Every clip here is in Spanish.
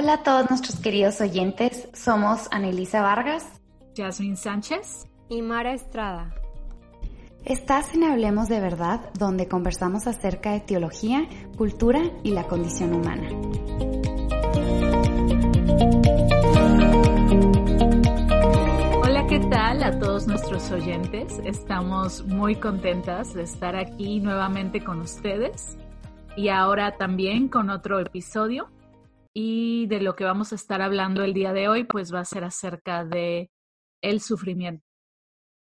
Hola a todos nuestros queridos oyentes, somos Anelisa Vargas, Jasmine Sánchez y Mara Estrada. Estás en Hablemos de Verdad, donde conversamos acerca de teología, cultura y la condición humana. Hola, ¿qué tal a todos nuestros oyentes? Estamos muy contentas de estar aquí nuevamente con ustedes y ahora también con otro episodio y de lo que vamos a estar hablando el día de hoy, pues va a ser acerca de el sufrimiento.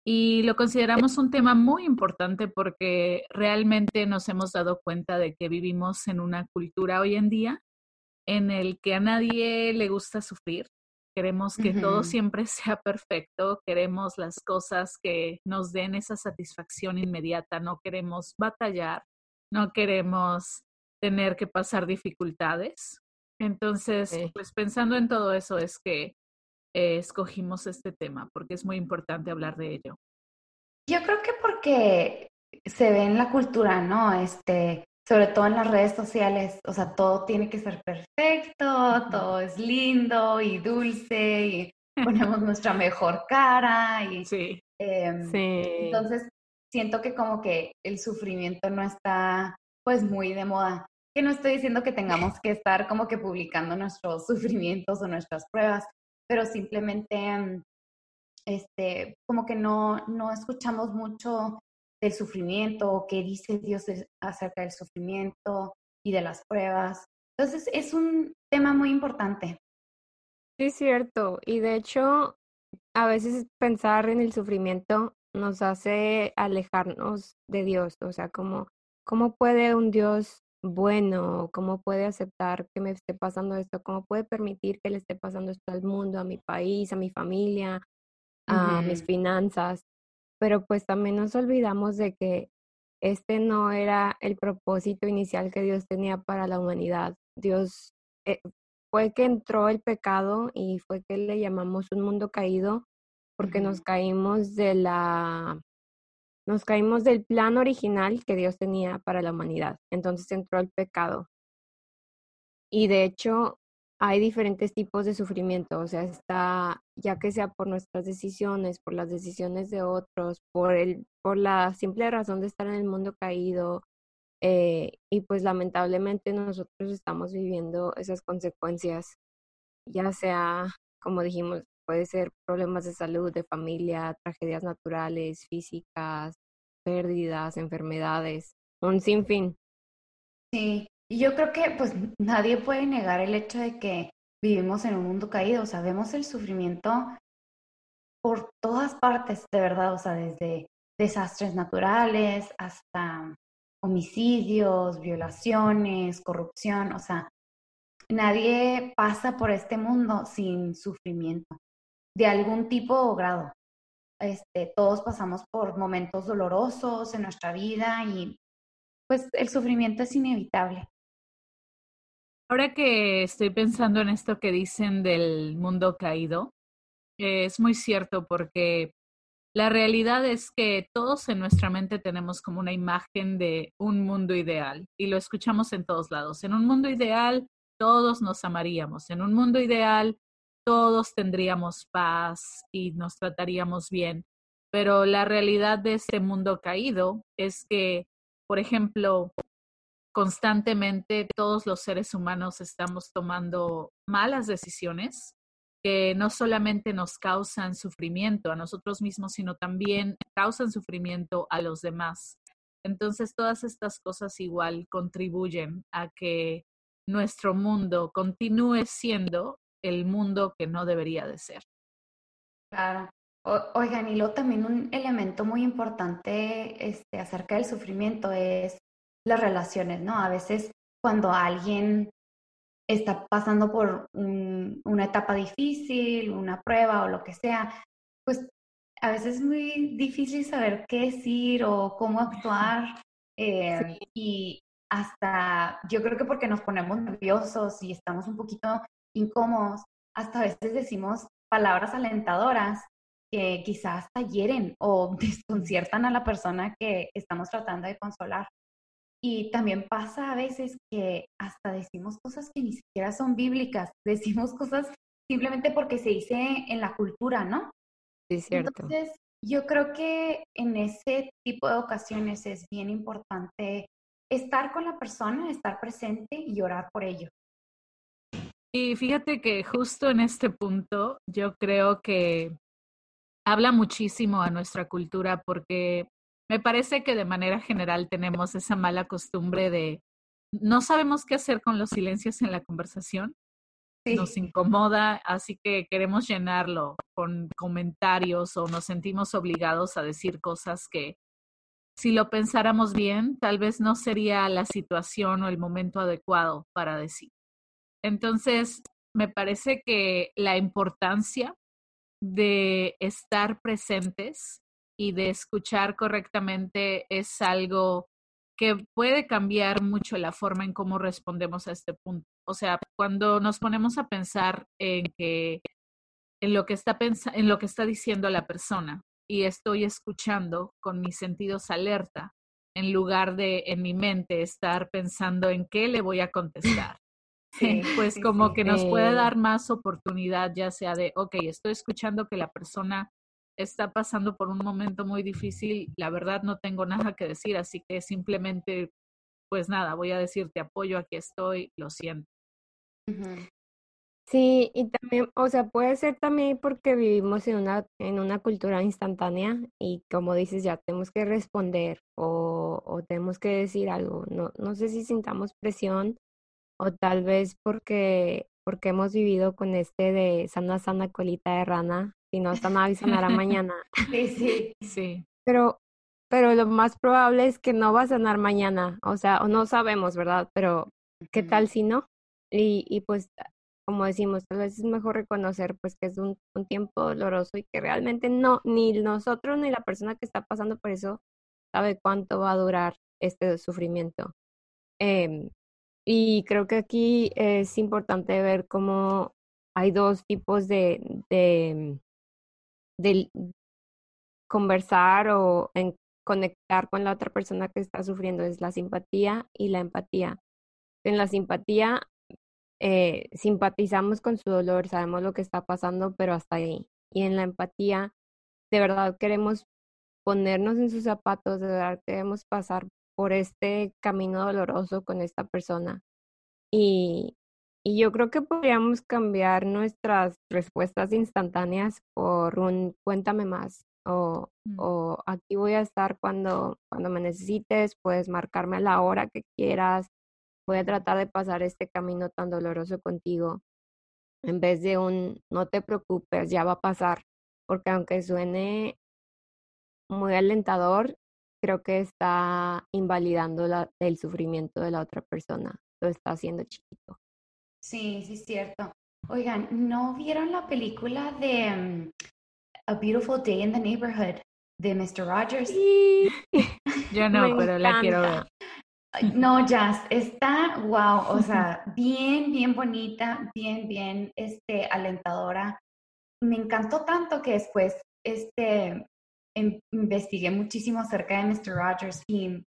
Y lo consideramos un tema muy importante porque realmente nos hemos dado cuenta de que vivimos en una cultura hoy en día en el que a nadie le gusta sufrir. Queremos que todo siempre sea perfecto, queremos las cosas que nos den esa satisfacción inmediata, no queremos batallar, no queremos tener que pasar dificultades. Entonces, pues pensando en todo eso es que eh, escogimos este tema, porque es muy importante hablar de ello. Yo creo que porque se ve en la cultura, ¿no? Este, sobre todo en las redes sociales, o sea, todo tiene que ser perfecto, todo es lindo y dulce y ponemos nuestra mejor cara y sí. Em, sí. entonces siento que como que el sufrimiento no está pues muy de moda que no estoy diciendo que tengamos que estar como que publicando nuestros sufrimientos o nuestras pruebas, pero simplemente, mm, este, como que no, no escuchamos mucho del sufrimiento o qué dice Dios acerca del sufrimiento y de las pruebas. Entonces, es un tema muy importante. Sí, cierto. Y de hecho, a veces pensar en el sufrimiento nos hace alejarnos de Dios. O sea, como, ¿cómo puede un Dios bueno, cómo puede aceptar que me esté pasando esto, cómo puede permitir que le esté pasando esto al mundo, a mi país, a mi familia, a mis finanzas. Pero pues también nos olvidamos de que este no era el propósito inicial que Dios tenía para la humanidad. Dios eh, fue que entró el pecado y fue que le llamamos un mundo caído porque nos caímos de la nos caímos del plan original que Dios tenía para la humanidad. Entonces entró el pecado. Y de hecho, hay diferentes tipos de sufrimiento, o sea, está, ya que sea por nuestras decisiones, por las decisiones de otros, por, el, por la simple razón de estar en el mundo caído, eh, y pues lamentablemente nosotros estamos viviendo esas consecuencias, ya sea, como dijimos, puede ser problemas de salud, de familia, tragedias naturales, físicas, pérdidas, enfermedades, un sinfín. Sí, y yo creo que pues nadie puede negar el hecho de que vivimos en un mundo caído, sabemos el sufrimiento por todas partes, de verdad, o sea, desde desastres naturales hasta homicidios, violaciones, corrupción, o sea, nadie pasa por este mundo sin sufrimiento de algún tipo o grado. Este, todos pasamos por momentos dolorosos en nuestra vida y pues el sufrimiento es inevitable. Ahora que estoy pensando en esto que dicen del mundo caído, es muy cierto porque la realidad es que todos en nuestra mente tenemos como una imagen de un mundo ideal y lo escuchamos en todos lados. En un mundo ideal todos nos amaríamos. En un mundo ideal todos tendríamos paz y nos trataríamos bien. Pero la realidad de este mundo caído es que, por ejemplo, constantemente todos los seres humanos estamos tomando malas decisiones que no solamente nos causan sufrimiento a nosotros mismos, sino también causan sufrimiento a los demás. Entonces, todas estas cosas igual contribuyen a que nuestro mundo continúe siendo el mundo que no debería de ser. Claro. oigan, y luego también un elemento muy importante este, acerca del sufrimiento es las relaciones, ¿no? A veces cuando alguien está pasando por una etapa difícil, una prueba o lo que sea, pues a veces es muy difícil saber qué decir o cómo actuar. Eh, y hasta, yo creo que porque nos ponemos nerviosos y estamos un poquito incómodos, hasta a veces decimos palabras alentadoras que quizás hasta hieren o desconciertan a la persona que estamos tratando de consolar. Y también pasa a veces que hasta decimos cosas que ni siquiera son bíblicas, decimos cosas simplemente porque se dice en la cultura, ¿no? Sí, cierto. Entonces, yo creo que en ese tipo de ocasiones es bien importante estar con la persona, estar presente y orar por ello. Y fíjate que justo en este punto yo creo que habla muchísimo a nuestra cultura porque me parece que de manera general tenemos esa mala costumbre de no sabemos qué hacer con los silencios en la conversación. Nos incomoda, así que queremos llenarlo con comentarios o nos sentimos obligados a decir cosas que si lo pensáramos bien, tal vez no sería la situación o el momento adecuado para decir. Entonces, me parece que la importancia de estar presentes y de escuchar correctamente es algo que puede cambiar mucho la forma en cómo respondemos a este punto. O sea, cuando nos ponemos a pensar en que en lo que está en lo que está diciendo la persona y estoy escuchando con mis sentidos alerta en lugar de en mi mente estar pensando en qué le voy a contestar. pues como que nos puede dar más oportunidad, ya sea de, ok, estoy escuchando que la persona está pasando por un momento muy difícil, la verdad no tengo nada que decir, así que simplemente, pues nada, voy a decirte apoyo, aquí estoy, lo siento. Sí, y también, o sea, puede ser también porque vivimos en una, en una cultura instantánea y como dices, ya tenemos que responder o, o tenemos que decir algo. No, no sé si sintamos presión o tal vez porque, porque hemos vivido con este de sana, sana colita de rana, si no sana y sanará mañana. Sí, sí, sí. Pero, pero lo más probable es que no va a sanar mañana, o sea, o no sabemos, ¿verdad? Pero, ¿qué tal si no? Y, y pues, como decimos, tal vez es mejor reconocer pues que es un, un tiempo doloroso y que realmente no, ni nosotros ni la persona que está pasando por eso sabe cuánto va a durar este sufrimiento. Eh, y creo que aquí es importante ver cómo hay dos tipos de, de, conversar o en conectar con la otra persona que está sufriendo, es la simpatía y la empatía. En la simpatía eh, simpatizamos con su dolor, sabemos lo que está pasando, pero hasta ahí. Y en la empatía, de verdad queremos ponernos en sus zapatos, de verdad queremos pasar por este camino doloroso con esta persona. Y, y yo creo que podríamos cambiar nuestras respuestas instantáneas por un cuéntame más o, mm. o aquí voy a estar cuando, cuando me necesites, puedes marcarme a la hora que quieras, voy a tratar de pasar este camino tan doloroso contigo en vez de un no te preocupes, ya va a pasar, porque aunque suene muy alentador, creo que está invalidando la, el sufrimiento de la otra persona, lo está haciendo chiquito. Sí, sí, es cierto. Oigan, ¿no vieron la película de mm, A Beautiful Day in the Neighborhood de Mr. Rogers? Sí. Yo no, pero la quiero ver. No, Jazz, está wow, o sea, bien, bien bonita, bien, bien, este, alentadora. Me encantó tanto que después, este, investigué muchísimo acerca de Mr. Rogers y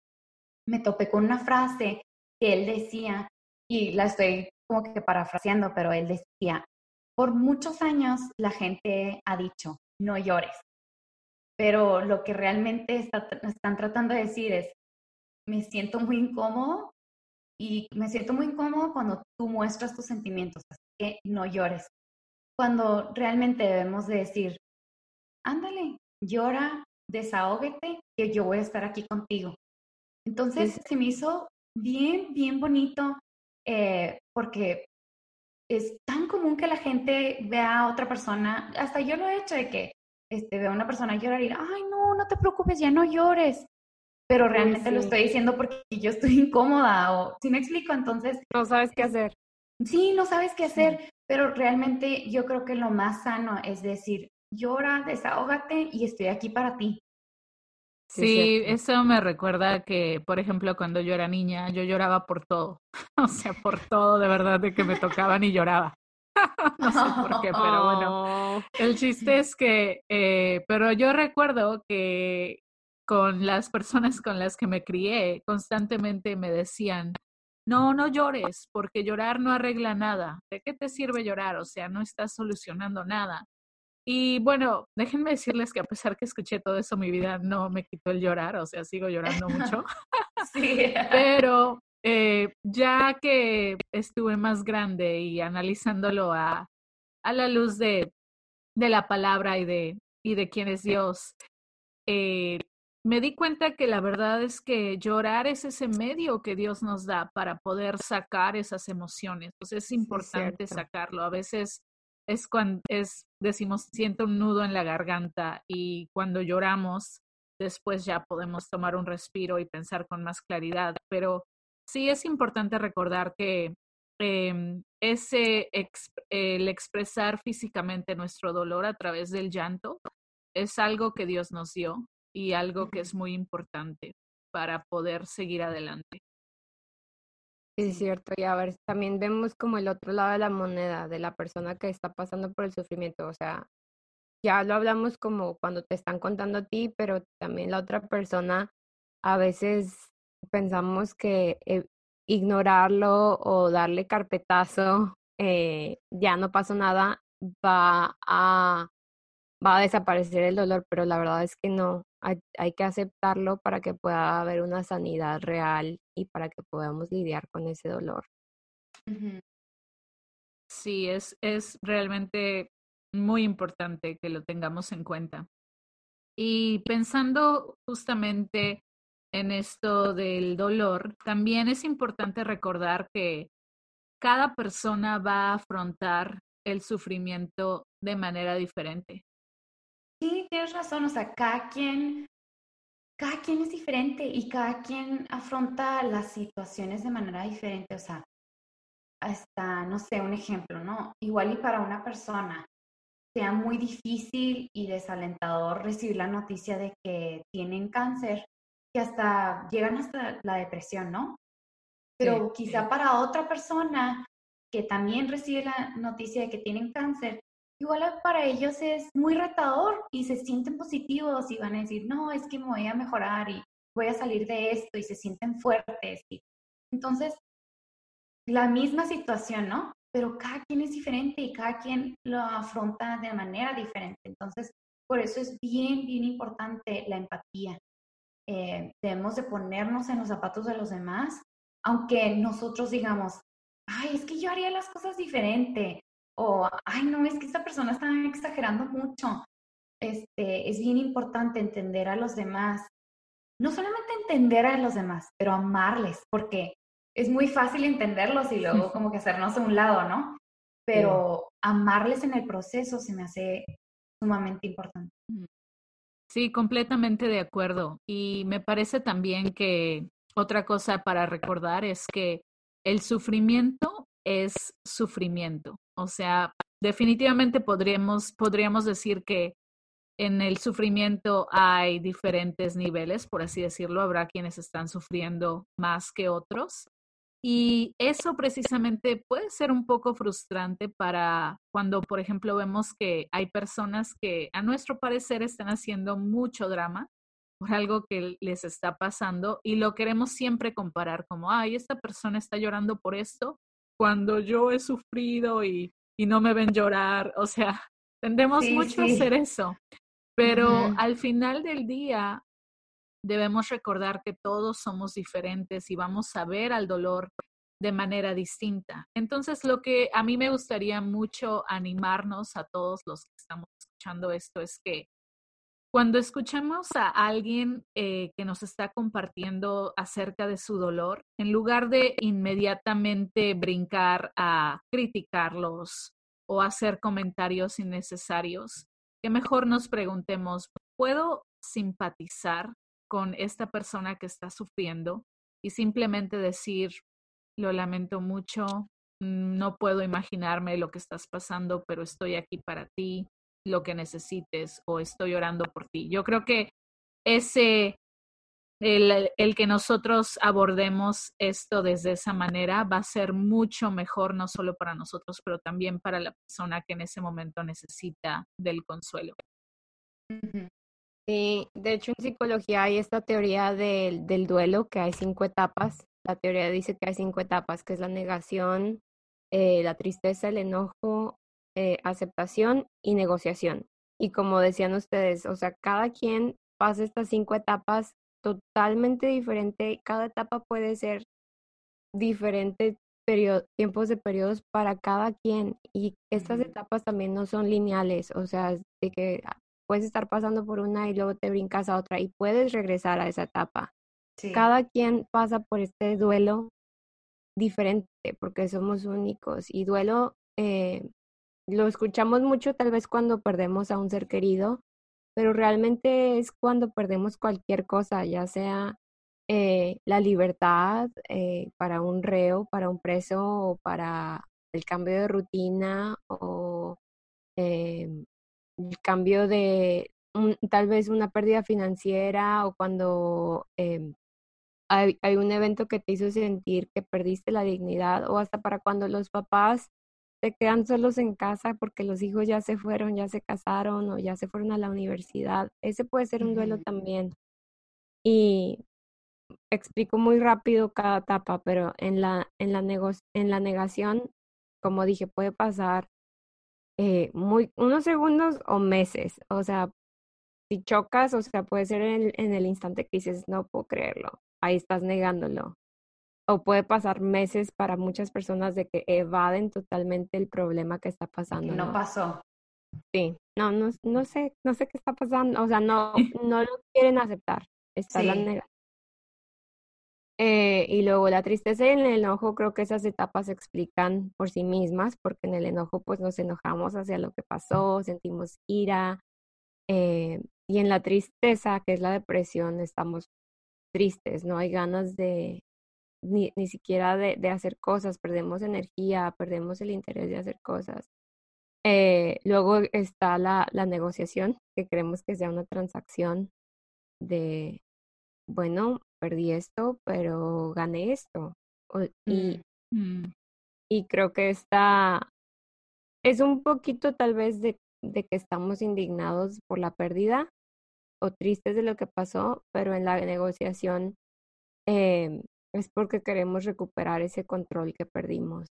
me topé con una frase que él decía, y la estoy como que parafraseando, pero él decía, por muchos años la gente ha dicho, no llores, pero lo que realmente están tratando de decir es, me siento muy incómodo y me siento muy incómodo cuando tú muestras tus sentimientos, así que no llores. Cuando realmente debemos de decir, ándale, llora, desahógate, que yo voy a estar aquí contigo. Entonces se me hizo bien, bien bonito eh, porque es tan común que la gente vea a otra persona, hasta yo lo he hecho de que este, veo a una persona llorar y, ay, no, no te preocupes, ya no llores. Pero realmente lo estoy diciendo porque yo estoy incómoda o, si me explico, entonces... No sabes qué hacer. Sí, no sabes qué hacer, pero realmente yo creo que lo más sano es decir, llora, desahógate y estoy aquí para ti. Sí, eso me recuerda que, por ejemplo, cuando yo era niña, yo lloraba por todo. O sea, por todo, de verdad, de que me tocaban y lloraba. no sé por qué, pero bueno. El chiste es que, eh, pero yo recuerdo que con las personas con las que me crié, constantemente me decían, no, no llores, porque llorar no arregla nada. ¿De qué te sirve llorar? O sea, no estás solucionando nada. Y bueno, déjenme decirles que a pesar que escuché todo eso, mi vida no me quitó el llorar, o sea, sigo llorando mucho. sí. Pero eh, ya que estuve más grande y analizándolo a, a la luz de, de, la palabra y de, y de quién es Dios, eh, me di cuenta que la verdad es que llorar es ese medio que Dios nos da para poder sacar esas emociones. Pues es importante sacarlo. A veces es cuando es, decimos, siento un nudo en la garganta y cuando lloramos, después ya podemos tomar un respiro y pensar con más claridad. Pero sí es importante recordar que eh, ese el expresar físicamente nuestro dolor a través del llanto es algo que Dios nos dio y algo que es muy importante para poder seguir adelante. Es cierto. Y a ver, también vemos como el otro lado de la moneda, de la persona que está pasando por el sufrimiento. O sea, ya lo hablamos como cuando te están contando a ti, pero también la otra persona, a veces pensamos que eh, ignorarlo o darle carpetazo, eh, ya no pasó nada, va a, va a desaparecer el dolor, pero la verdad es que no. Hay, que aceptarlo para que pueda haber una sanidad real y para que podamos lidiar con ese dolor. Sí, es, es realmente muy importante que lo tengamos en cuenta. Y pensando justamente en esto del dolor, también es importante recordar que cada persona va a afrontar el sufrimiento de manera diferente. Sí, tienes razón, o sea, cada quien, cada quien es diferente y cada quien afronta las situaciones de manera diferente, o sea, hasta, no sé, un ejemplo, ¿no? Igual y para una persona sea muy difícil y desalentador recibir la noticia de que tienen cáncer, que hasta llegan hasta la depresión, ¿no? Pero quizá para otra persona que también recibe la noticia de que tienen cáncer, igual para ellos es muy retador y se sienten positivos y van a decir, no, es que me voy a mejorar y voy a salir de esto y se sienten fuertes. Y... Entonces, la misma situación, ¿no? Pero cada quien es diferente y cada quien lo afronta de manera diferente. Entonces, por eso es bien, bien importante la empatía. Eh, debemos de ponernos en los zapatos de los demás, aunque nosotros digamos, ay, es que yo haría las cosas diferente, o, ay, no, es que esta persona está exagerando mucho. Este, es bien importante entender a los demás. No solamente entender a los demás, pero amarles, porque es muy fácil entenderlos y luego como que hacernos a un lado, ¿no? Pero amarles en el proceso se me hace sumamente importante. Sí, completamente de acuerdo. Y me parece también que otra cosa para recordar es que el sufrimiento es sufrimiento. O sea, definitivamente podríamos, podríamos decir que en el sufrimiento hay diferentes niveles, por así decirlo. Habrá quienes están sufriendo más que otros. Y eso precisamente puede ser un poco frustrante para cuando, por ejemplo, vemos que hay personas que a nuestro parecer están haciendo mucho drama por algo que les está pasando y lo queremos siempre comparar como, ay, esta persona está llorando por esto cuando yo he sufrido y, y no me ven llorar. O sea, tendemos mucho a hacer eso. Pero al final del día, debemos recordar que todos somos diferentes y vamos a ver al dolor de manera distinta. Entonces, lo que a mí me gustaría mucho animarnos a todos los que estamos escuchando esto es que cuando escuchamos a alguien eh, que nos está compartiendo acerca de su dolor, en lugar de inmediatamente brincar a criticarlos o hacer comentarios innecesarios, que mejor nos preguntemos, ¿puedo simpatizar con esta persona que está sufriendo y simplemente decir, lo lamento mucho, no puedo imaginarme lo que estás pasando, pero estoy aquí para ti, lo que necesites o estoy orando por ti. Yo creo que ese, el, el, que nosotros abordemos esto desde esa manera va a ser mucho mejor, no solo para nosotros, pero también para la persona que en ese momento necesita del consuelo. Sí, de hecho en psicología hay esta teoría del, del duelo, que hay cinco etapas. La teoría dice que hay cinco etapas, que es la negación, eh, la tristeza, el enojo, eh, aceptación y negociación. Y como decían ustedes, o sea, cada quien pasa estas cinco etapas totalmente diferente. Cada etapa puede ser diferente tiempos de periodos para cada quien. Y estas etapas también no son lineales, o sea, de que puedes estar pasando por una y luego te brincas a otra y puedes regresar a esa etapa. Cada quien pasa por este duelo diferente porque somos únicos y duelo eh, lo escuchamos mucho tal vez cuando perdemos a un ser querido, pero realmente es cuando perdemos cualquier cosa, ya sea eh, la libertad eh, para un reo, para un preso o para el cambio de rutina o eh, el cambio de tal vez una pérdida financiera o cuando em, hay, hay un evento que te hizo sentir que perdiste la dignidad o hasta para cuando los papás se quedan solos en casa porque los hijos ya se fueron, ya se casaron o ya se fueron a la universidad. Ese puede ser un duelo también. Y explico muy rápido cada etapa, pero en la, en la, en la negación, como dije, puede pasar eh, muy, unos segundos o meses. O sea, si chocas, o sea, puede ser en, en el instante que dices, no puedo creerlo, ahí estás negándolo o puede pasar meses para muchas personas de que evaden totalmente el problema que está pasando. No, pasó. Sí, no, no, no sé, no sé qué está pasando, o sea, no, no lo quieren aceptar. Está la negación. Eh, y luego la tristeza y el enojo, creo que esas etapas se explican por sí mismas, porque en el enojo pues nos enojamos hacia lo que pasó, sentimos ira, eh, y en la tristeza, que es la depresión, estamos tristes, no hay ganas de, ni, ni siquiera de, de, hacer cosas, perdemos energía, perdemos el interés de hacer cosas. Eh, luego está la, la negociación, que creemos que sea una transacción de, bueno, perdí esto, pero gané esto. y, mm. y creo que está, es un poquito tal vez de, de que estamos indignados por la pérdida o tristes de lo que pasó, pero en la negociación eh, es porque queremos recuperar ese control que perdimos.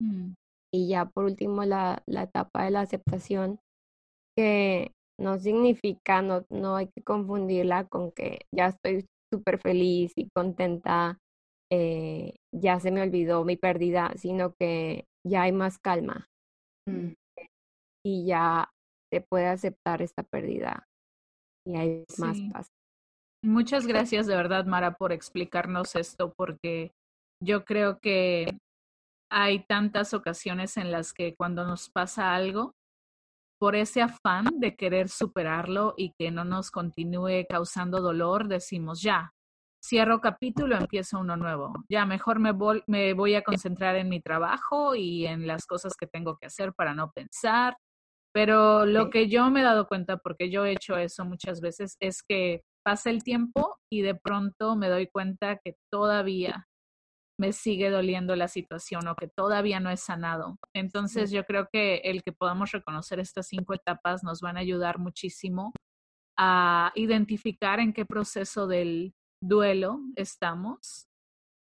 Mm. Y ya por último, la, la etapa de la aceptación, que no significa, no, no hay que confundirla con que ya estoy súper feliz y contenta, eh, ya se me olvidó mi pérdida, sino que ya hay más calma mm. y ya se puede aceptar esta pérdida y hay más paz. Muchas gracias de verdad, Mara, por explicarnos esto, porque yo creo que hay tantas ocasiones en las que cuando nos pasa algo, por ese afán de querer superarlo y que no nos continúe causando dolor, decimos ya, cierro capítulo, empiezo uno nuevo. Ya, mejor me voy, me voy a concentrar en mi trabajo y en las cosas que tengo que hacer para no pensar. Pero lo que yo me he dado cuenta, porque yo he hecho eso muchas veces, es que pasa el tiempo y de pronto me doy cuenta que todavía me sigue doliendo la situación o que todavía no es sanado. Entonces yo creo que el que podamos reconocer estas cinco etapas nos van a ayudar muchísimo a identificar en qué proceso del duelo estamos,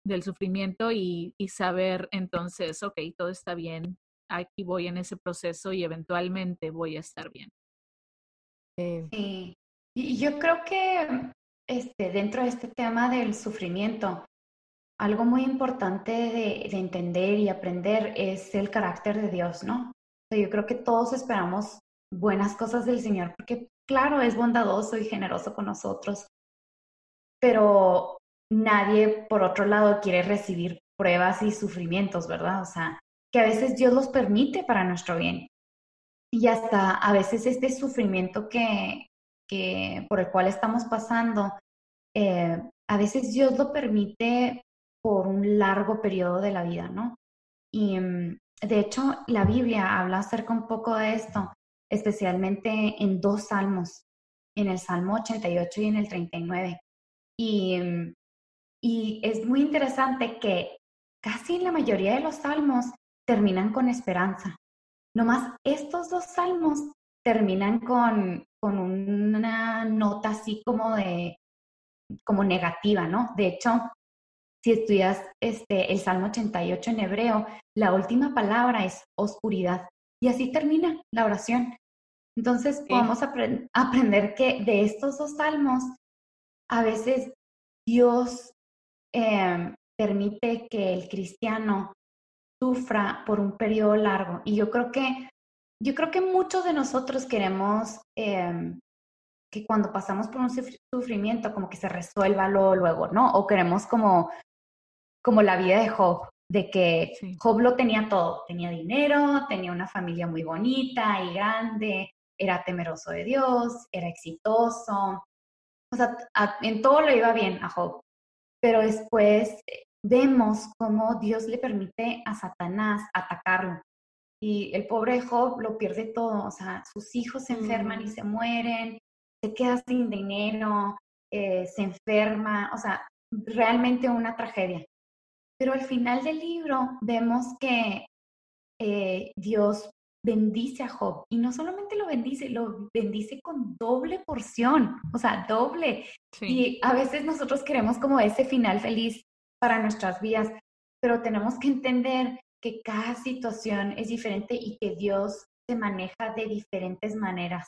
del sufrimiento y, y saber entonces, ok, todo está bien, aquí voy en ese proceso y eventualmente voy a estar bien. Sí, y yo creo que este, dentro de este tema del sufrimiento, algo muy importante de, de, entender y aprender es el carácter de Dios, ¿no? yo creo que todos esperamos buenas cosas del Señor, porque claro, es bondadoso y generoso con nosotros, pero nadie, por otro lado, quiere recibir pruebas y sufrimientos, ¿verdad? O sea, que a veces Dios los permite para nuestro bien. y hasta a veces este sufrimiento que, que por el cual estamos pasando, eh, a veces Dios lo permite por un largo periodo de la vida, ¿no? Y mm, de hecho, la Biblia habla acerca un poco de esto, especialmente en dos salmos, en el Salmo 88 y en el 39. Y, mm, y es muy interesante que casi la mayoría de los salmos terminan con esperanza. Nomás estos dos salmos terminan con, con una nota así como de, como negativa, ¿no? De hecho, si estudias este, el Salmo 88 en hebreo, la última palabra es oscuridad. Y así termina la oración. Entonces, podemos aprender que de estos dos salmos, a veces Dios em, permite que el cristiano sufra por un periodo largo. Y yo creo que, yo creo que muchos de nosotros queremos em, que cuando pasamos por un sufrimiento, como que se resuelva luego, luego, ¿no? O queremos como, como la vida de Job, de que Job lo tenía todo, tenía dinero, tenía una familia muy bonita y grande, era temeroso de Dios, era exitoso, o sea, en todo le iba bien a Job. Pero después eh, vemos cómo Dios le permite a Satanás atacarlo. Y el pobre Job lo pierde todo, o sea, sus hijos se enferman y mm. se mueren, se queda sin dinero, eh, se enferma, o sea, realmente una tragedia. Pero al final del libro vemos que eh, Dios bendice a Job y no solamente lo bendice, lo bendice con doble porción, o sea, doble. Y a veces nosotros queremos como ese final feliz para nuestras vidas, pero tenemos que entender que cada situación es diferente y que Dios se maneja de diferentes maneras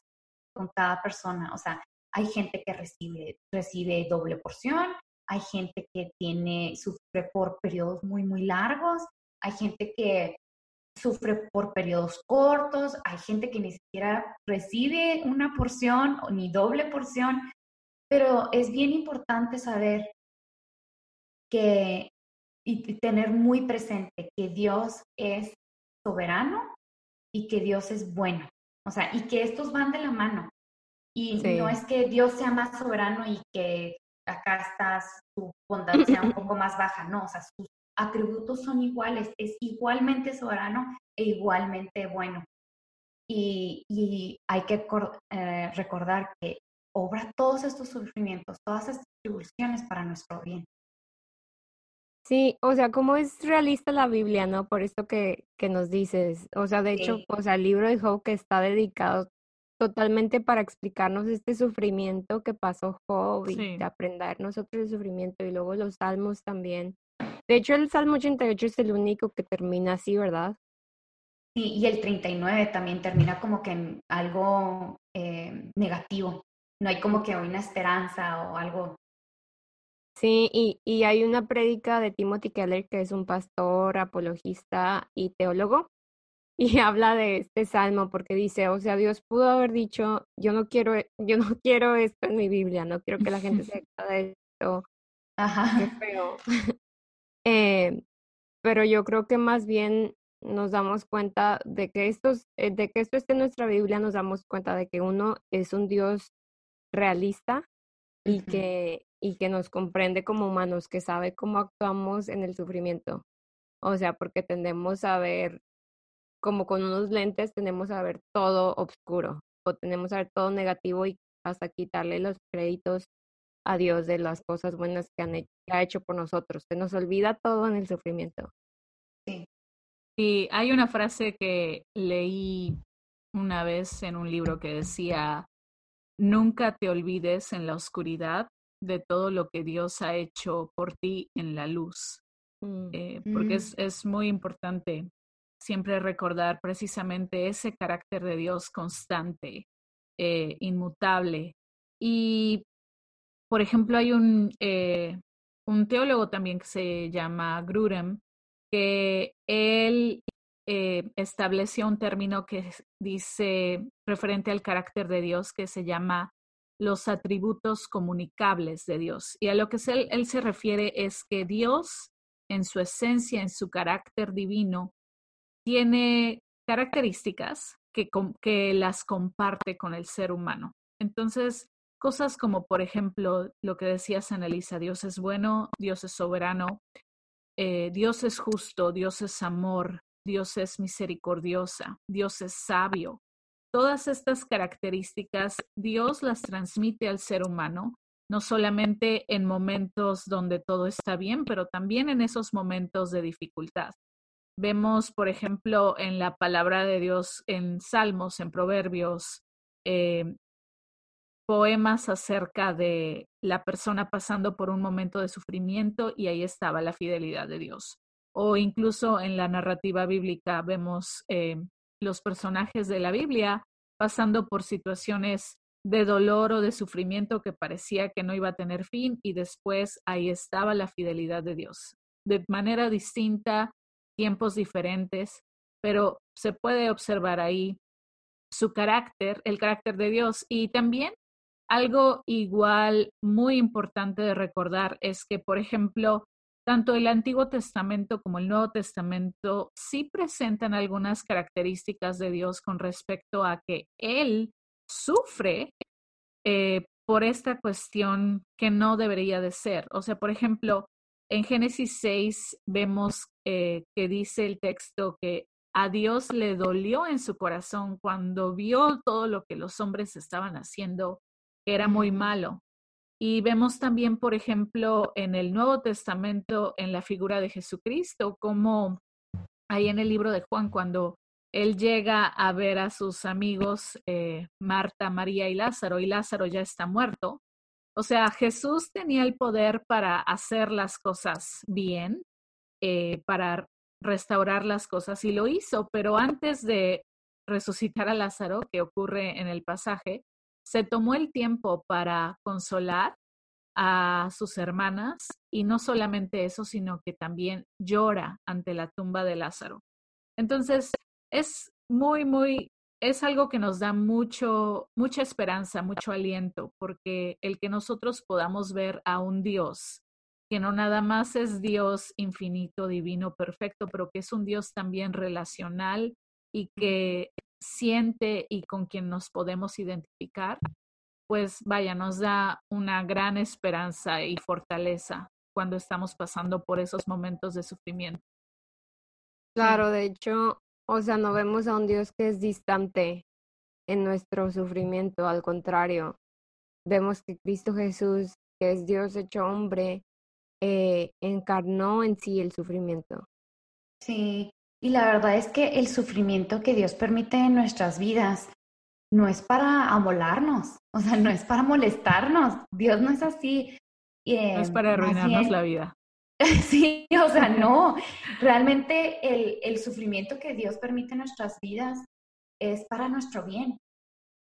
con cada persona. O sea, hay gente que recibe, recibe doble porción, hay gente que tiene, sufre por periodos muy, muy largos, hay gente que sufre por periodos cortos, hay gente que ni siquiera recibe una porción o ni doble porción, pero es bien importante saber que y tener muy presente que Dios es soberano y que Dios es bueno. O sea, y que estos van de la mano. Y no es que Dios sea más soberano y que acá estás, tu bondad sea un poco más baja, no, o sea, sus atributos son iguales, es igualmente soberano e igualmente bueno. Y, y hay que eh, recordar que obra todos estos sufrimientos, todas estas tribulaciones para nuestro bien. Sí, o sea, como es realista la Biblia, ¿no? Por esto que, que nos dices. O sea, de hecho, o sea, el libro de Job que está dedicado totalmente para explicarnos este sufrimiento que pasó Job y aprender nosotros el sufrimiento y luego los salmos también. De hecho, el Salmo 88 es el único que termina así, ¿verdad? Sí, y el 39 también termina como que en algo eh, negativo. No hay como que una esperanza o algo Sí, y, y hay una prédica de Timothy Keller, que es un pastor, apologista y teólogo, y habla de este salmo porque dice, o sea, Dios pudo haber dicho, yo no quiero, yo no quiero esto en mi Biblia, no quiero que la gente sepa de esto. Ajá. Qué feo. eh, pero yo creo que más bien nos damos cuenta de que, estos, eh, de que esto esté en nuestra Biblia, nos damos cuenta de que uno es un Dios realista y que y que nos comprende como humanos, que sabe cómo actuamos en el sufrimiento. O sea, porque tendemos a ver, como con unos lentes, tenemos a ver todo oscuro o tenemos a ver todo negativo y hasta quitarle los créditos a Dios de las cosas buenas que, han ha hecho por nosotros. Se nos olvida todo en el sufrimiento. Sí. Y hay una frase que leí una vez en un libro que decía, nunca te olvides en la oscuridad de todo lo que Dios ha hecho por ti en la luz. Mm, eh, porque mm. es, muy importante siempre recordar precisamente ese carácter de Dios constante, eh, inmutable. Y, por ejemplo, hay un, eh, un teólogo también que se llama Grudem, que él estableció un término que dice referente al carácter de Dios que se llama los atributos comunicables de Dios. Y a lo que él, se refiere es que Dios, en su esencia, en su carácter divino, tiene características que, que las comparte con el ser humano. Entonces, cosas como, por ejemplo, lo que decías, Elisa, Dios es bueno, Dios es soberano, eh, Dios es justo, Dios es amor, Dios es misericordiosa, Dios es sabio. Todas estas características Dios las transmite al ser humano, no solamente en momentos donde todo está bien, pero también en esos momentos de dificultad. Vemos, por ejemplo, en la palabra de Dios, en Salmos, en Proverbios, eh, poemas acerca de la persona pasando por un momento de sufrimiento y ahí estaba la fidelidad de Dios. O incluso en la narrativa bíblica vemos eh, los personajes de la Biblia pasando por situaciones de dolor o de sufrimiento que parecía que no iba a tener fin y después ahí estaba la fidelidad de Dios. De manera distinta, tiempos diferentes, pero se puede observar ahí su carácter, el carácter de Dios y también algo igual muy importante de recordar es que, por ejemplo, tanto el Antiguo Testamento como el Nuevo Testamento sí presentan algunas características de Dios con respecto a que Él sufre eh, por esta cuestión que no debería de ser. O sea, por ejemplo, en Génesis 6 vemos eh, que dice el texto que a Dios le dolió en su corazón cuando vio todo lo que los hombres estaban haciendo que era muy malo. Y vemos también, por ejemplo, en el Nuevo Testamento, en la figura de Jesucristo, como ahí en el libro de Juan, cuando él llega a ver a sus amigos eh, Marta, María y Lázaro, y Lázaro ya está muerto. O sea, Jesús tenía el poder para hacer las cosas bien, eh, para restaurar las cosas, y lo hizo, pero antes de resucitar a Lázaro, que ocurre en el pasaje, se tomó el tiempo para consolar a sus hermanas y no solamente eso, sino que también llora ante la tumba de Lázaro. Entonces, es muy, muy, es algo que nos da mucho, mucha esperanza, mucho aliento, porque el que nosotros podamos ver a un Dios que no nada más es Dios infinito, divino, perfecto, pero que es un Dios también relacional y que siente y con quien nos podemos identificar, pues vaya, nos da una gran esperanza y fortaleza cuando estamos pasando por esos momentos de sufrimiento. Claro, de hecho, o sea, no vemos a un Dios que es distante en nuestro sufrimiento, al contrario, vemos que Cristo Jesús, que es Dios hecho hombre, eh, encarnó en sí el sufrimiento. Sí, y la verdad es que el sufrimiento que Dios permite en nuestras vidas no es para amolarnos, o sea, no es para molestarnos. Dios no es así. no es para arruinarnos la vida. sí, o sea, no. Realmente el, el sufrimiento que Dios permite en nuestras vidas es para nuestro bien.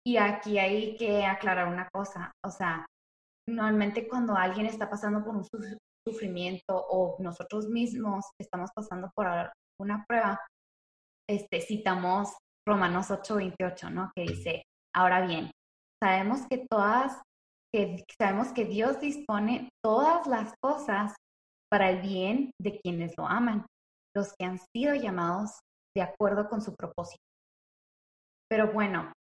Y aquí hay que aclarar una cosa, o sea, normalmente cuando alguien está pasando por un sufrimiento o nosotros mismos estamos pasando por una prueba, este, citamos Romanos 8:28, ¿no? Que dice, ahora bien, sabemos que todas, que sabemos que Dios dispone todas las cosas para el bien de quienes lo aman, los que han sido llamados de acuerdo con su propósito. Pero bueno,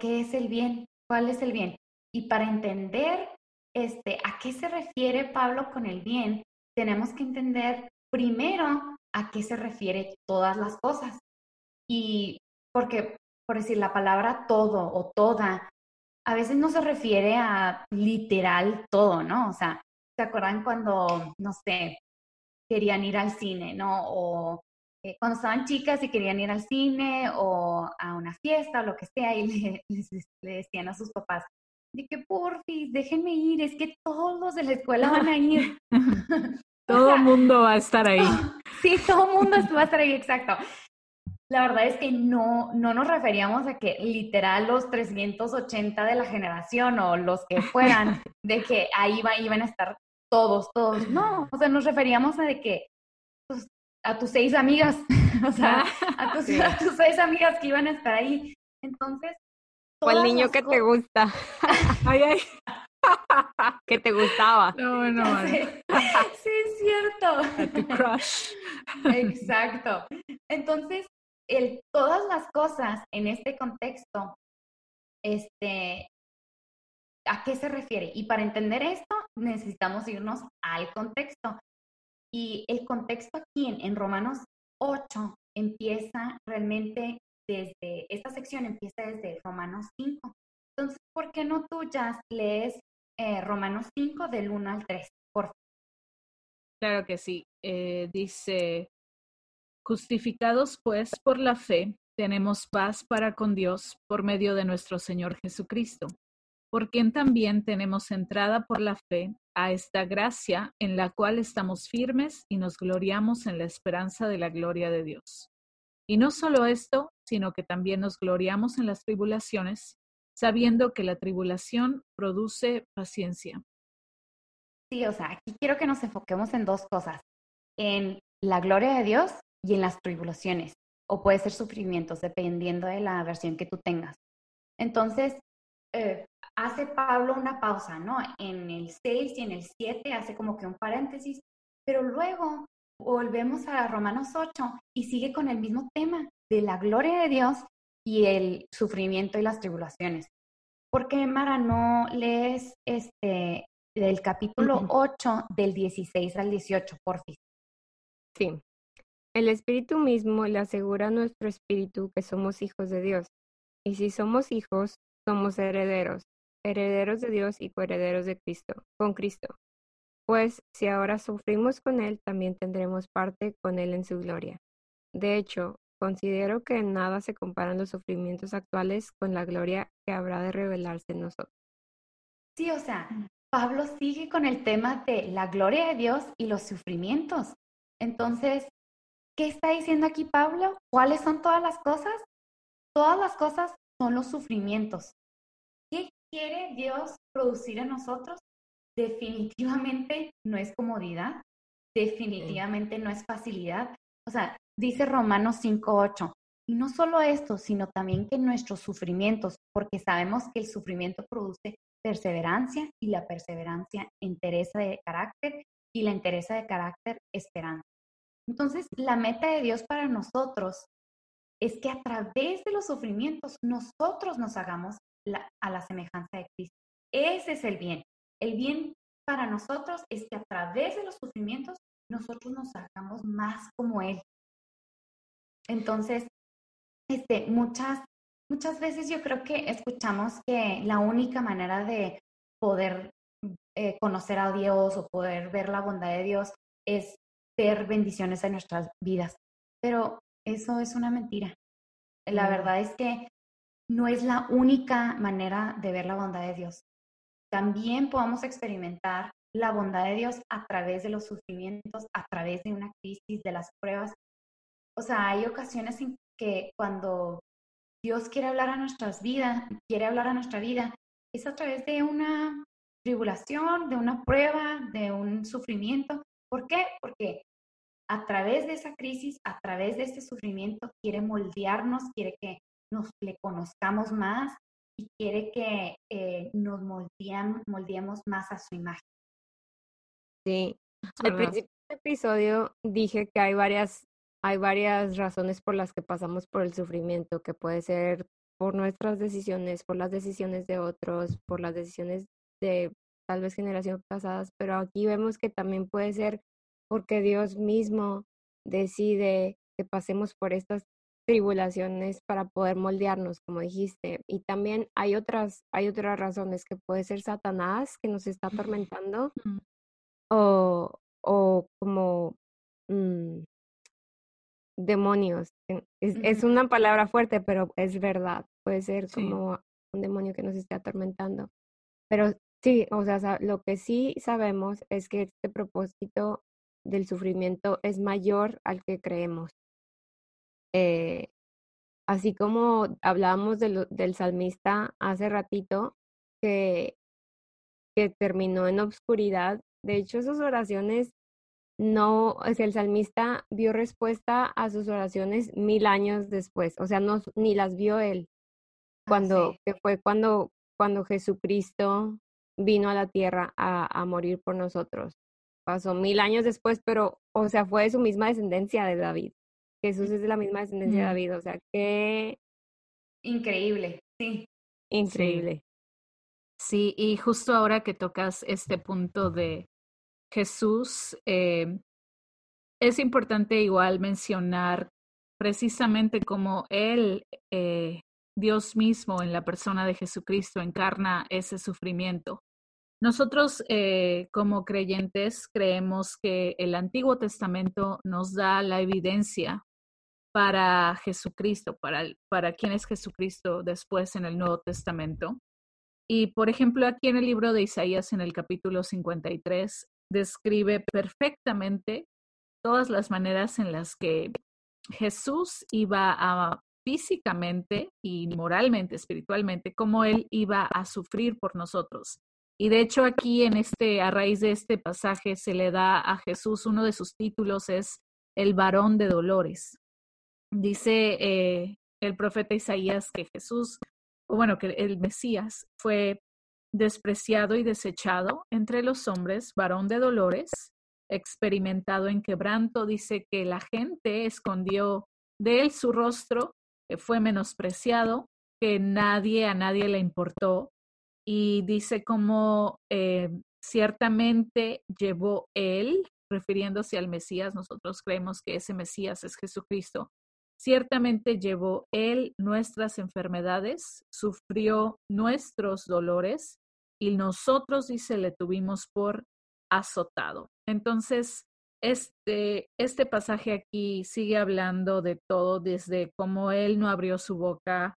¿qué es el bien? ¿Cuál es el bien? Y para entender este, a qué se refiere Pablo con el bien, tenemos que entender primero a qué se refiere todas las cosas. Y porque, por decir la palabra todo o toda, a veces no se refiere a literal todo, ¿no? O sea, ¿se acuerdan cuando, no sé, querían ir al cine, ¿no? O eh, cuando estaban chicas y querían ir al cine o a una fiesta o lo que sea y le, le decían a sus papás, de que porfis, déjenme ir, es que todos de la escuela van a ir. Todo el mundo va a estar ahí. Sí, todo el mundo va a estar ahí, exacto. La verdad es que no, no nos referíamos a que literal los 380 de la generación o los que fueran, de que ahí iban a estar todos, todos. No, o sea, nos referíamos a de que pues, a tus seis amigas, o sea, a tus, a tus seis amigas que iban a estar ahí. Entonces, o el niño que te gusta. ay, ay. que te gustaba. No, no, sí, sí, es cierto. A tu crush. Exacto. Entonces, el, todas las cosas en este contexto, este, ¿a qué se refiere? Y para entender esto, necesitamos irnos al contexto. Y el contexto aquí en, en Romanos 8 empieza realmente desde, esta sección empieza desde Romanos 5. Entonces, ¿por qué no tú ya lees eh, Romanos 5 del 1 al 3? Por favor. Claro que sí. Eh, dice, justificados pues por la fe, tenemos paz para con Dios por medio de nuestro Señor Jesucristo, por quien también tenemos entrada por la fe a esta gracia en la cual estamos firmes y nos gloriamos en la esperanza de la gloria de Dios. Y no solo esto, sino que también nos gloriamos en las tribulaciones, sabiendo que la tribulación produce paciencia. Sí, o sea, aquí quiero que nos enfoquemos en dos cosas, en la gloria de Dios y en las tribulaciones, o puede ser sufrimientos, dependiendo de la versión que tú tengas. Entonces, eh, hace Pablo una pausa, ¿no? En el 6 y en el 7 hace como que un paréntesis, pero luego volvemos a Romanos 8 y sigue con el mismo tema de la gloria de Dios y el sufrimiento y las tribulaciones. ¿Por qué, Mara, no lees este del capítulo 8 del 16 al 18, porfis? Sí. El Espíritu mismo le asegura a nuestro espíritu que somos hijos de Dios. Y si somos hijos, somos herederos, herederos de Dios y coherederos de Cristo, con Cristo. Pues si ahora sufrimos con Él, también tendremos parte con Él en su gloria. De hecho, considero que en nada se comparan los sufrimientos actuales con la gloria que habrá de revelarse en nosotros. Sí, o sea, Pablo sigue con el tema de la gloria de Dios y los sufrimientos. Entonces, ¿qué está diciendo aquí Pablo? ¿Cuáles son todas las cosas? Todas las cosas son los sufrimientos. ¿Qué quiere Dios producir en nosotros? definitivamente no es comodidad, definitivamente no es facilidad. O sea, dice Romanos 5.8, y no solo esto, sino también que nuestros sufrimientos, porque sabemos que el sufrimiento produce perseverancia y la perseverancia interesa de carácter y la interesa de carácter esperanza. Entonces, la meta de Dios para nosotros es que a través de los sufrimientos nosotros nos hagamos a la semejanza de Cristo. Ese es el bien. El bien para nosotros es que a través de los sufrimientos nosotros nos hagamos más como Él. Entonces, este, muchas, muchas veces yo creo que escuchamos que la única manera de poder eh, conocer a Dios o poder ver la bondad de Dios es ver bendiciones en nuestras vidas. Pero eso es una mentira. La verdad es que no es la única manera de ver la bondad de Dios también podamos experimentar la bondad de Dios a través de los sufrimientos, a través de una crisis, de las pruebas. O sea, hay ocasiones en que cuando Dios quiere hablar a nuestras vidas, quiere hablar a nuestra vida, es a través de una tribulación, de una prueba, de un sufrimiento. ¿Por qué? Porque a través de esa crisis, a través de este sufrimiento, quiere moldearnos, quiere que nos le conozcamos más, y quiere que eh, nos moldeemos más a su imagen. Sí, al principio del episodio dije que hay varias, hay varias razones por las que pasamos por el sufrimiento, que puede ser por nuestras decisiones, por las decisiones de otros, por las decisiones de tal vez generaciones pasadas, pero aquí vemos que también puede ser porque Dios mismo decide que pasemos por estas tribulaciones para poder moldearnos, como dijiste. Y también hay otras, hay otras razones que puede ser Satanás que nos está atormentando o, o como mm, demonios. Es, es, una palabra fuerte, pero es verdad. Puede ser como un demonio que nos esté atormentando. Pero sí, o sea, lo que sí sabemos es que este propósito del sufrimiento es mayor al que creemos. Eh, así como hablábamos del salmista hace ratito, que, que terminó en obscuridad, de hecho sus oraciones no, o sea, el salmista vio respuesta a sus oraciones mil años después, o sea, no, ni las vio él, ah, cuando, que fue cuando, cuando Jesucristo vino a la tierra a, a morir por nosotros. Pasó mil años después, pero, o sea, fue de su misma descendencia de David. Jesús es de la misma descendencia de David, o sea, qué... Increíble, sí. Increíble. Sí, y justo ahora que tocas este punto de Jesús, eh, es importante igual mencionar precisamente cómo Él, eh, Dios mismo en la persona de Jesucristo, encarna ese sufrimiento. Nosotros eh, como creyentes creemos que el Antiguo Testamento nos da la evidencia para Jesucristo, para, para quién es Jesucristo después en el Nuevo Testamento. Y por ejemplo, aquí en el libro de Isaías, en el capítulo 53, describe perfectamente todas las maneras en las que Jesús iba físicamente y moralmente, espiritualmente, cómo él iba a sufrir por nosotros. Y de hecho aquí en este, a raíz de este pasaje, se le da a Jesús uno de sus títulos es el varón de dolores. Dice eh, el profeta Isaías que Jesús, o bueno, que el Mesías fue despreciado y desechado entre los hombres, varón de dolores, experimentado en quebranto, dice que la gente escondió de él su rostro, que fue menospreciado, que nadie a nadie le importó, y dice como eh, ciertamente llevó él, refiriéndose al Mesías, nosotros creemos que ese Mesías es Jesucristo, ciertamente llevó él nuestras enfermedades, sufrió nuestros dolores, y nosotros, dice, le tuvimos por azotado. Entonces, este, este pasaje aquí sigue hablando de todo, desde cómo él no abrió su boca,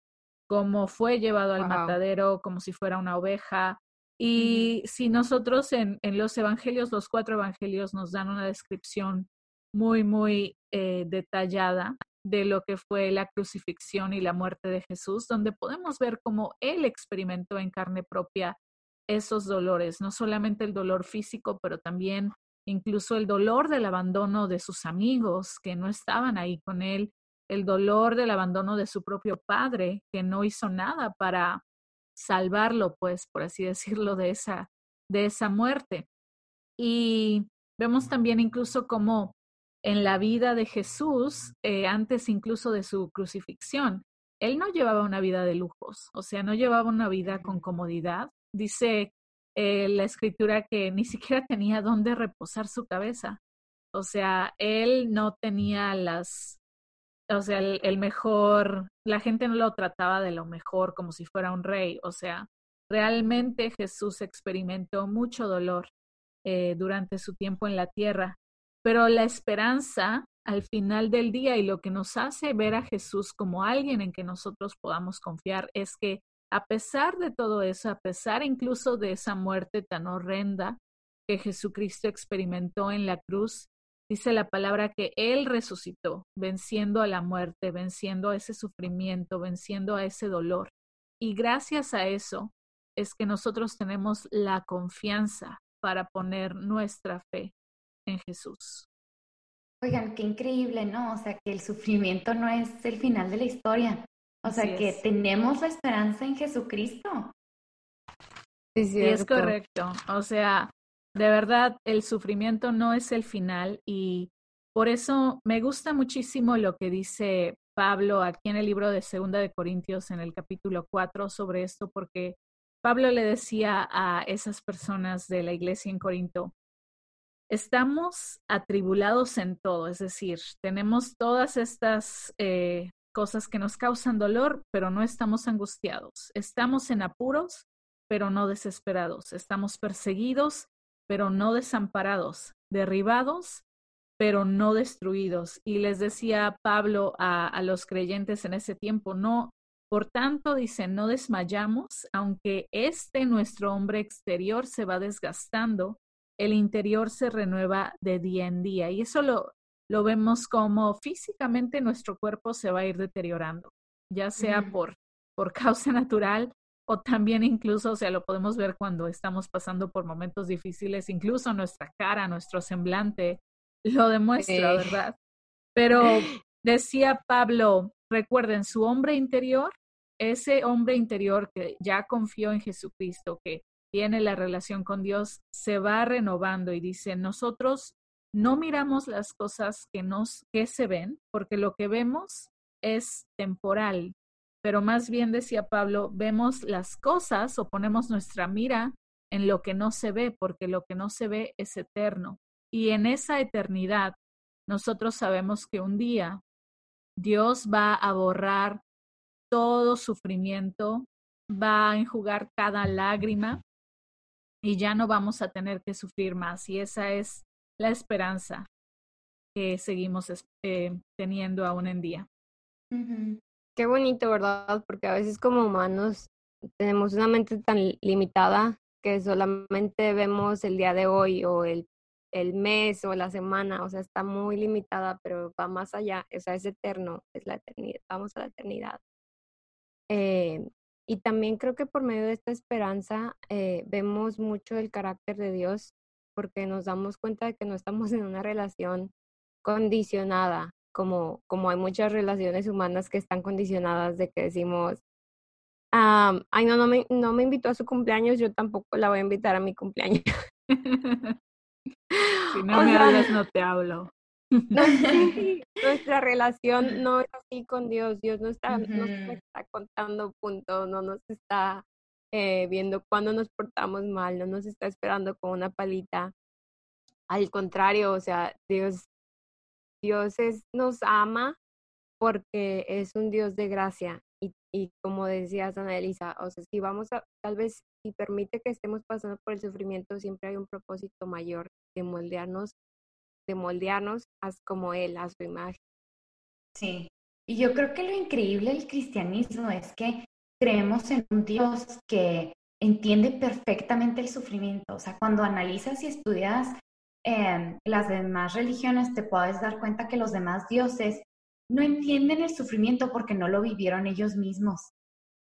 cómo fue llevado al matadero como si fuera una oveja. Y si nosotros en, en, los evangelios, los cuatro evangelios nos dan una descripción muy, muy eh, detallada de lo que fue la crucifixión y la muerte de Jesús, donde podemos ver cómo él experimentó en carne propia esos dolores, no solamente el dolor físico, pero también incluso el dolor del abandono de sus amigos que no estaban ahí con él, el dolor del abandono de su propio padre que no hizo nada para salvarlo, pues, por así decirlo, de esa, de esa muerte. Y vemos también incluso como en la vida de Jesús, eh, antes incluso de su crucifixión, él no llevaba una vida de lujos, o sea, no llevaba una vida con comodidad, dice eh, la escritura que ni siquiera tenía dónde reposar su cabeza. O sea, él no tenía las, o sea, el, mejor, la gente no lo trataba de lo mejor como si fuera un rey. O sea, realmente Jesús experimentó mucho dolor eh, durante su tiempo en la tierra. Pero la esperanza al final del día y lo que nos hace ver a Jesús como alguien en que nosotros podamos confiar es que a pesar de todo eso, a pesar incluso de esa muerte tan horrenda que Jesucristo experimentó en la cruz, dice la palabra que Él resucitó, venciendo a la muerte, venciendo a ese sufrimiento, venciendo a ese dolor. Y gracias a eso es que nosotros tenemos la confianza para poner nuestra fe en Jesús. Oigan, qué increíble, ¿no? O sea, que el sufrimiento no es el final de la historia. O sea que tenemos la esperanza en Jesucristo. Sí, es correcto. O sea, de verdad, el sufrimiento no es el final y por eso me gusta muchísimo lo que dice Pablo aquí en el libro de Segunda de Corintios en el capítulo 4 sobre esto, porque Pablo le decía a esas personas de la iglesia en Corinto, estamos atribulados en todo, es decir, tenemos todas estas eh, cosas que nos causan dolor, pero no estamos angustiados. Estamos en apuros, pero no desesperados. Estamos perseguidos, pero no desamparados. Derribados, pero no destruidos. Y les decía Pablo a, los creyentes en ese tiempo, no, por tanto, dice, no desmayamos, aunque este nuestro hombre exterior se va desgastando, el interior se renueva de día en día. Y eso lo, lo vemos como físicamente nuestro cuerpo se va a ir deteriorando, ya sea por, por causa natural o también incluso, o sea, lo podemos ver cuando estamos pasando por momentos difíciles, incluso nuestra cara, nuestro semblante lo demuestra, ¿verdad? Pero decía Pablo, recuerden, su hombre interior, ese hombre interior que ya confió en Jesucristo, que tiene la relación con Dios, se va renovando y dice, nosotros no miramos las cosas que nos que se ven, porque lo que vemos es temporal, pero más bien decía Pablo, vemos las cosas o ponemos nuestra mira en lo que no se ve, porque lo que no se ve es eterno. Y en esa eternidad, nosotros sabemos que un día Dios va a borrar todo sufrimiento, va a enjugar cada lágrima y ya no vamos a tener que sufrir más. Y esa es la esperanza que seguimos eh, teniendo aún en día. Qué bonito, ¿verdad? Porque a veces como humanos tenemos una mente tan limitada que solamente vemos el día de hoy o el, el mes o la semana, o sea, está muy limitada, pero va más allá, o sea, es eterno, es la eternidad, vamos a la eternidad. Eh, y también creo que por medio de esta esperanza eh, vemos mucho el carácter de Dios porque nos damos cuenta de que no estamos en una relación condicionada, como, como hay muchas relaciones humanas que están condicionadas de que decimos, ay, no, no me, no me invitó a su cumpleaños, yo tampoco la voy a invitar a mi cumpleaños. si no me hablas, no te hablo. nuestra relación no es así con Dios. Dios no está, no está contando puntos, no nos está eh, viendo cuándo nos portamos mal, no nos está esperando con una palita. Al contrario, o sea, Dios, Dios nos ama porque es un Dios de gracia y como decías, Ana Elisa, o sea, si vamos a, tal vez, si permite que estemos pasando por el sufrimiento, siempre hay un propósito mayor de moldearnos, de moldearnos como Él, a su imagen. Sí, y yo creo que lo increíble del cristianismo es que creemos en un Dios que entiende perfectamente el sufrimiento. O sea, cuando analizas y estudias em, las demás religiones, te puedes dar cuenta que los demás dioses no entienden el sufrimiento porque no lo vivieron ellos mismos.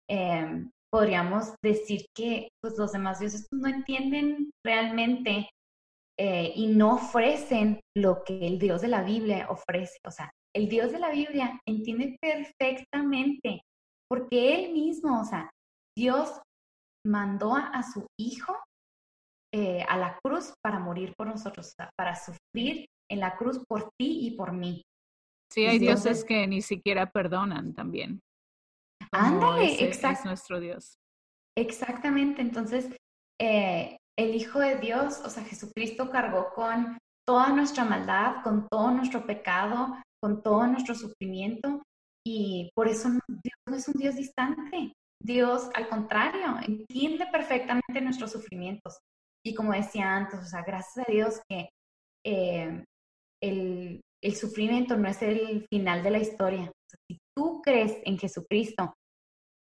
Em, podríamos decir que pues, los demás dioses pues, no entienden realmente eh, y no ofrecen lo que el Dios de la Biblia ofrece. O sea, el Dios de la Biblia entiende perfectamente porque Él mismo, o sea, Dios mandó a, su Hijo eh, a la cruz para morir por nosotros, para sufrir en la cruz por ti y por mí. Sí, hay dioses que ni siquiera perdonan también. Ándale, exacto. Es nuestro Dios. Exactamente, entonces eh, el Hijo de Dios, o sea, Jesucristo cargó con toda nuestra maldad, con todo nuestro pecado, con todo nuestro sufrimiento y por eso Dios no es un Dios distante. Dios, al contrario, entiende perfectamente nuestros sufrimientos. Y como decía antes, o sea, gracias a Dios que eh, el, el sufrimiento no es el final de la historia. si tú crees en Jesucristo,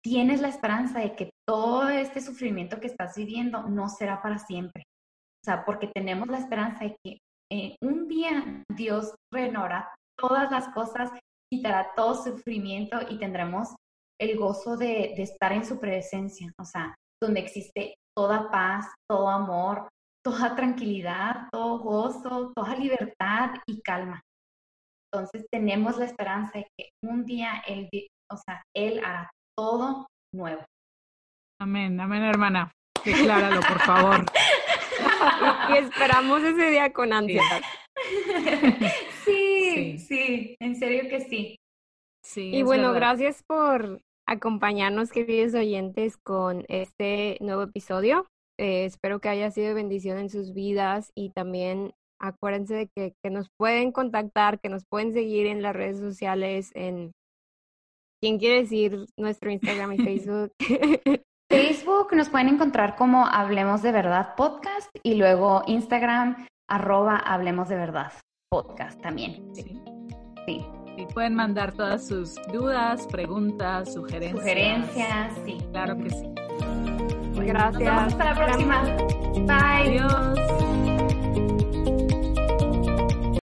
tienes la esperanza de que todo este sufrimiento que estás viviendo no será para siempre. O sea, porque tenemos la esperanza de que eh, un día Dios renovará todas las cosas, quitará todo sufrimiento y tendremos el gozo de, de estar en su presencia. O sea, donde existe toda paz, todo amor, toda tranquilidad, todo gozo, toda libertad y calma. Entonces tenemos la esperanza de que un día Él, o sea, Él hará todo nuevo. Amén, amén, hermana. Decláralo, por favor. y, esperamos ese día con ansiedad. Sí, sí, en serio que sí. Sí. Y bueno, gracias por acompañarnos, queridos oyentes, con este nuevo episodio. Eh, espero que haya sido de bendición en sus vidas y también acuérdense de que, que, nos pueden contactar, que nos pueden seguir en las redes sociales, en quién quiere decir nuestro Instagram y Facebook. Facebook nos pueden encontrar como Hablemos de Verdad Podcast y luego Instagram arroba Hablemos de Verdad Podcast también. Sí. sí. Y pueden mandar todas sus dudas, preguntas, sugerencias. Sugerencias, sí. Claro que sí. Gracias. hasta la próxima. Bye. Adiós.